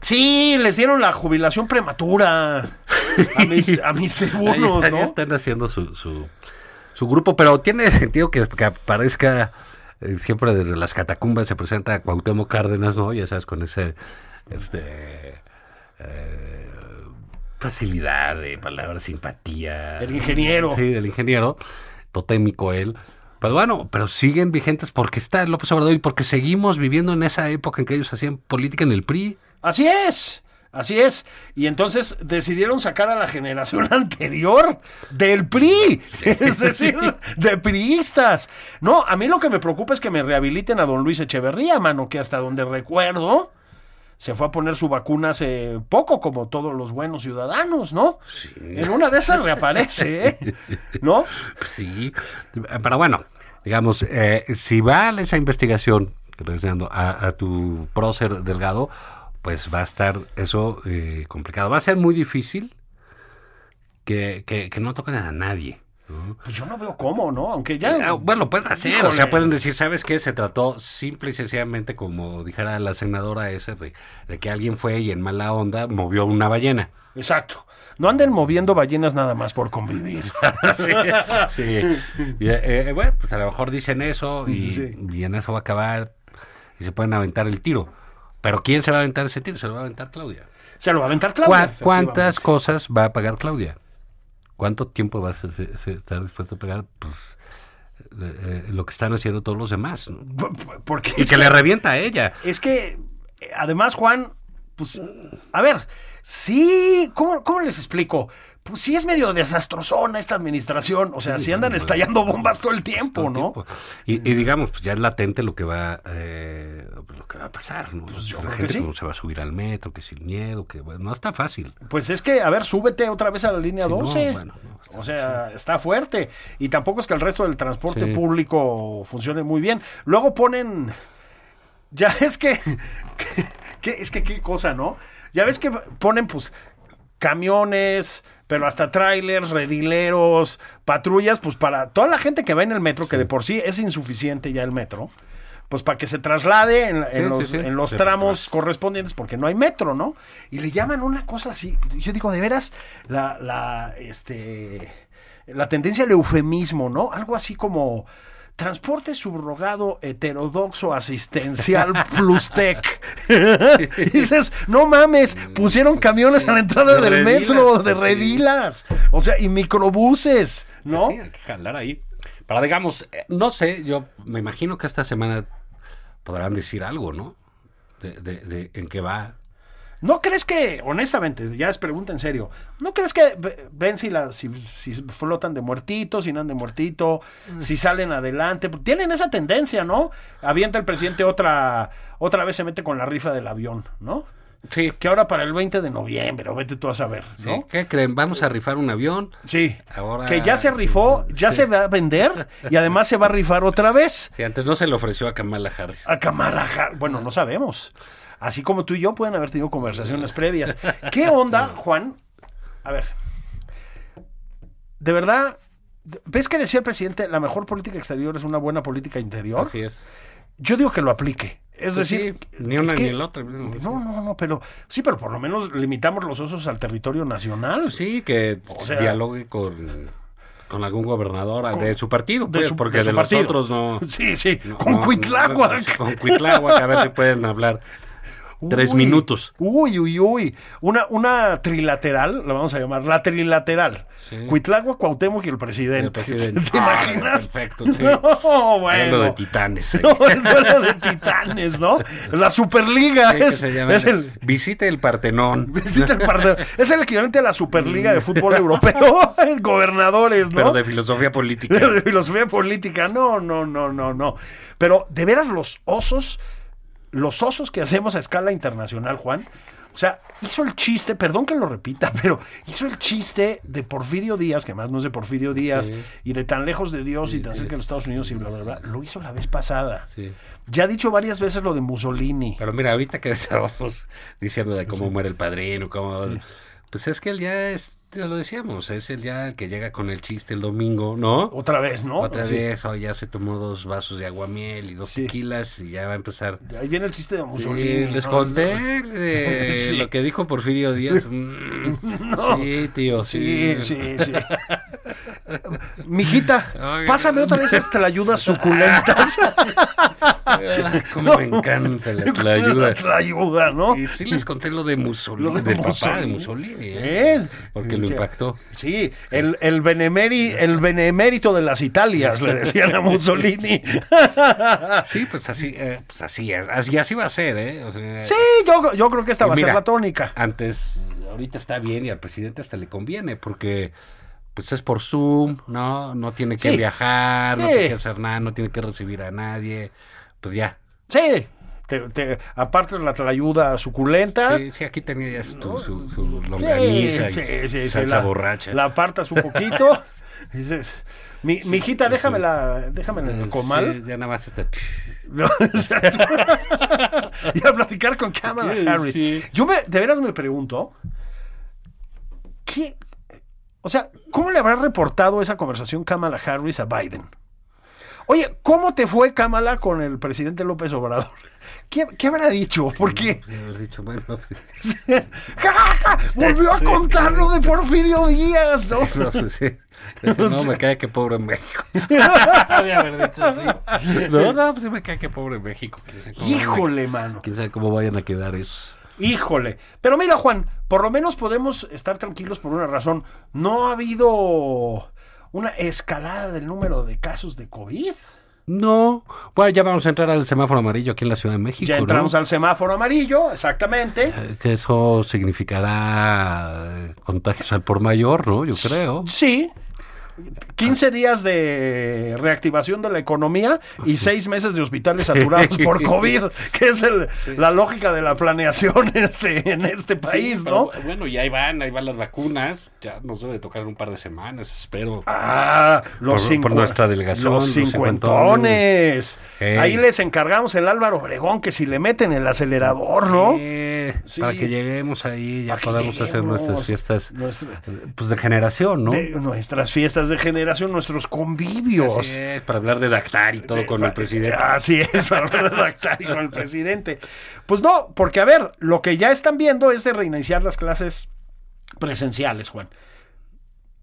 sí, les dieron la jubilación prematura a mis, a mis tribunos, ahí ¿no? están haciendo su, su, su grupo, pero tiene sentido que, que aparezca eh, siempre desde las catacumbas se presenta Cuauhtémoc Cárdenas, ¿no? Ya sabes, con ese este eh, facilidad de palabras, simpatía. El ingeniero. Sí, del ingeniero, totémico él. Pero bueno, pero siguen vigentes porque está López Obrador y porque seguimos viviendo en esa época en que ellos hacían política en el PRI. Así es. Así es. Y entonces decidieron sacar a la generación anterior del PRI. Es decir, de priistas. No, a mí lo que me preocupa es que me rehabiliten a don Luis Echeverría, mano, que hasta donde recuerdo se fue a poner su vacuna hace poco, como todos los buenos ciudadanos, ¿no? En una de esas reaparece, ¿eh? ¿No? Sí, pero bueno, digamos, eh, si va a esa investigación, regresando a, a tu prócer Delgado, pues va a estar eso eh, complicado. Va a ser muy difícil que, que, que no toquen a nadie. Pues yo no veo cómo, ¿no? Aunque ya. Ah, Bueno, lo pueden hacer, o sea, pueden decir, ¿sabes qué? Se trató simple y sencillamente, como dijera la senadora esa, de, de que alguien fue y en mala onda movió una ballena. Exacto. No anden moviendo ballenas nada más por convivir. sí, sí. Y, eh, eh, bueno, pues a lo mejor dicen eso y, Sí. y en eso va a acabar y se pueden aventar el tiro. Pero ¿quién se va a aventar ese tiro? Se lo va a aventar Claudia. Se lo va a aventar ¿Cuá- Claudia. ¿Cuántas cosas va a pagar Claudia? ¿Cuánto tiempo va a ser- estar dispuesto a pagar? Pues eh, eh, lo que están haciendo todos los demás. ¿no? Porque Y que que- le revienta a ella. Es que, además, Juan, pues, a ver, sí, ¿cómo, cómo les explico? Pues sí es medio desastrosona esta administración, o sea, sí andan estallando bombas todo el tiempo, todo el ¿no? tiempo. Y, y digamos, pues ya es latente lo que va eh, lo que va a pasar, ¿no? Pues yo la creo que gente sí. cómo se va a subir al metro, que sin miedo, que bueno, no está fácil. Pues es que, a ver, súbete otra vez a la línea no, 12. bueno, no, está- o sea, está fuerte. Y tampoco es que el resto del transporte Sí. público funcione muy bien. Luego ponen. Ya es que, que- que- Es que qué cosa, ¿no? Ya ves que ponen, pues, camiones, pero hasta trailers, redileros, patrullas, pues para toda la gente que va en el metro, que de por sí es insuficiente ya el metro. Pues para que se traslade en, en Sí, los, sí, sí. en los tramos pues. correspondientes porque no hay metro, ¿no? Y le llaman una cosa así. Yo digo, de veras, la, la, este, la tendencia al eufemismo, ¿no? Algo así como transporte subrogado heterodoxo asistencial plus tech. Y dices, no mames, pusieron camiones a la entrada De del redilas, metro, de sí. redilas. O sea, y microbuses, ¿no? Sí, hay que jalar ahí. Pero digamos, eh, no sé, yo me imagino que esta semana podrán decir algo, ¿no? De, de- de en qué va. ¿No crees que, honestamente, ya es pregunta en serio, ¿no crees que ve- ven si, la, si, si flotan de muertito, si no de muertito, si salen adelante? Tienen esa tendencia, ¿no? Avienta el presidente otra, otra vez se mete con la rifa del avión, ¿no? Sí. Que ahora para el 20 de noviembre, o vete tú a saber, ¿no? ¿Sí? ¿Qué creen? ¿Vamos a rifar un avión? Sí. Ahora- Que ya se rifó, ya se va a vender y además se va a rifar otra vez. Sí, antes no se le ofreció a Kamala Harris. A Kamala Har- Bueno, no sabemos. Así como tú y yo pueden haber tenido conversaciones previas. ¿Qué onda, Juan? A ver. De verdad, ¿ves que decía el presidente, la mejor política exterior es una buena política interior? Así es. Yo digo que lo aplique. Es Pues decir, sí, ni es una que- ni la otra. No, no, no, pero sí, pero por lo menos limitamos los osos al territorio nacional. Sí, que O sea- dialogue con, con algún gobernador de su partido, de pues, su- porque de de, los partido. otros no. Sí, sí, no- con no- Cuitláhuac. Con Cuitláhuac, a ver si pueden hablar tres minutos. Uy, uy, uy. Una, una trilateral, la vamos a llamar, la trilateral. Sí. Cuitláhuac, Cuauhtémoc y el presidente. El presidente. ¿Te Ah, imaginas? perfecto, sí. No, bueno. Duelo de titanes. No, el duelo de titanes, ¿no? La Superliga Sí, es, se llama- es el... Visite el Partenón. visita el partido. Es el equivalente a la Superliga de fútbol europeo gobernadores, ¿no? Pero de filosofía política. de filosofía política. No, no, no, no, no. Pero de veras los osos, los osos que hacemos a escala internacional, Juan. O sea, hizo el chiste, perdón que lo repita, pero hizo el chiste de Porfirio Díaz, que más no es de Porfirio Díaz, y de tan lejos de Dios y tan cerca de los Estados Unidos y bla, bla, bla. Lo hizo la vez pasada. Sí. Ya ha dicho varias veces lo de Mussolini. Pero mira, ahorita que estábamos diciendo de cómo muere el padrino, cómo... Pues es que él ya es, ya lo decíamos, es el ya el que llega con el chiste el domingo, ¿no? Otra vez, ¿no? Otra Sí. vez, hoy ya se tomó dos vasos de aguamiel y dos Sí. tequilas y ya va a empezar. Ahí viene el chiste de Sí, Mussolini. les ¿no? conté de Sí. lo que dijo Porfirio Díaz. Mm, Sí, tío, Sí, sí. sí, sí. Mijita, Oiga. pásame otra vez estas ayudas suculentas. Ay, cómo me encanta la, la ayuda. La ayuda, ¿no? Y sí les conté lo de Mussolini, Lo de del papá de Mussolini. Mussolini. ¿eh? Porque lo impactó. Sí, el, el, benemeri- el benemérito de las Italias, le decían a Mussolini. Sí, pues así, eh, pues así, así, así va a ser, ¿eh? O sea, Sí, yo, yo creo que esta va a ser la tónica. Antes, ahorita está bien y al presidente hasta le conviene porque pues es por Zoom, ¿no? No tiene que Sí. viajar, no tiene que hacer nada, no tiene que recibir a nadie. Pues ya. Sí, te, te la ayuda suculenta. Sí, sí, aquí tenía ya su, su, su Sí, longaniza y sí, salsa la, borracha. La apartas un poquito. dices, mi, mi hijita, déjamela, déjamela en el comal. ya nada más este, No, sea, y a platicar con Harris. sí. Yo me, de veras me pregunto, ¿qué? O sea, ¿cómo le habrá reportado esa conversación Kamala Harris a Biden? Oye, ¿cómo te fue Kamala con el presidente López Obrador? ¿Qué, qué habrá dicho? Porque haber dicho, bueno, pues, ¡Ja, ja, ja! volvió a contar lo de Porfirio Díaz, ¿no? no, pues, sí. No, me cae que pobre México. de haber dicho así. No, no, pues sí me cae que pobre México. Sabe cómo- Híjole, mano. Quién sabe cómo vayan a quedar esos. Híjole. Pero mira, Juan, por lo menos podemos estar tranquilos por una razón. No ha habido una escalada del número de casos de COVID. No, bueno, ya vamos a entrar al semáforo amarillo aquí en la Ciudad de México. Ya entramos ¿no? al semáforo amarillo, exactamente. Eh, Que eso significará eh, contagios al por mayor, ¿no? Yo creo. Sí. 15 días de reactivación de la economía y 6 meses de hospitales saturados por COVID, que es el- la lógica de la planeación en este, en este país, Sí, ¿no? bueno, y ahí van, ahí van las vacunas. Ya nos debe tocar en un par de semanas, espero. Ah, los, Por- por nuestra delegación, los los cincuentones. Ahí les encargamos el Álvaro Obregón que si le meten el acelerador, ¿no? Eh, Sí. Para que lleguemos ahí, ya podamos hacer nuestras fiestas Nuestra- pues de generación, ¿no? de nuestras fiestas de generación, nuestros convivios. Así es, para hablar de Dactar y todo con el presidente. Así es, para redactar y con el presidente. Pues no, porque a ver, lo que ya están viendo es de reiniciar las clases presenciales, Juan.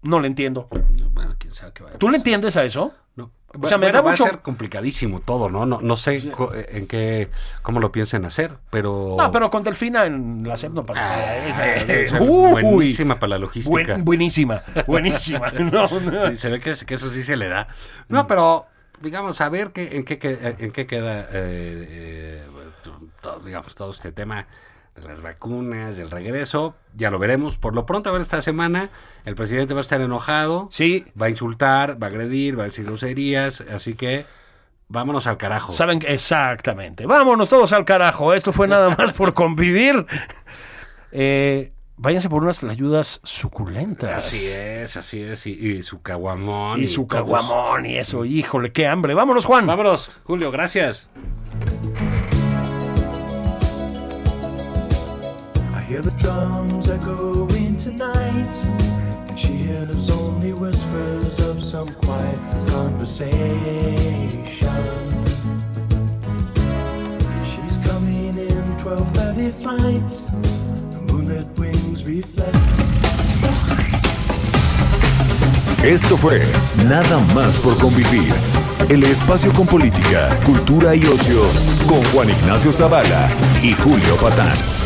No le entiendo. Bueno, quién sabe qué va a ¿Tú le entiendes a eso? No. O sea, me Bueno, da va mucho- a ser complicadísimo todo, ¿no? No, no sé co- en qué, cómo lo piensen hacer, pero... No, pero con Delfina en la SEP no pasa nada. Ah, Esa- esa- Uy. buenísima para la logística. Buen- buenísima, buenísima. No, no. Sí, se ve que, que eso sí se le da. No, pero digamos, a ver qué, en, qué, en qué queda, eh, eh, todo, digamos, todo este tema las vacunas, del regreso. Ya lo veremos. Por lo pronto, a ver, esta semana el presidente va a estar enojado. Sí. Va a insultar, va a agredir, va a decir groserías. Así que vámonos al carajo. Saben exactamente. Vámonos todos al carajo. Esto fue nada más por convivir. Eh, váyanse por unas ayudas suculentas. Así es, así es. Y, y su caguamón. Y su todos. caguamón y eso. Híjole, qué hambre. Vámonos, Juan. Vámonos, Julio, gracias. Hear the drums echoing tonight, and she hears only whispers of some quiet conversation. She's coming in 12:30 flight. The moonlit wings reflect. Esto fue Nada más por convivir. El espacio con política, cultura y ocio con Juan Ignacio Zavala y Julio Patán.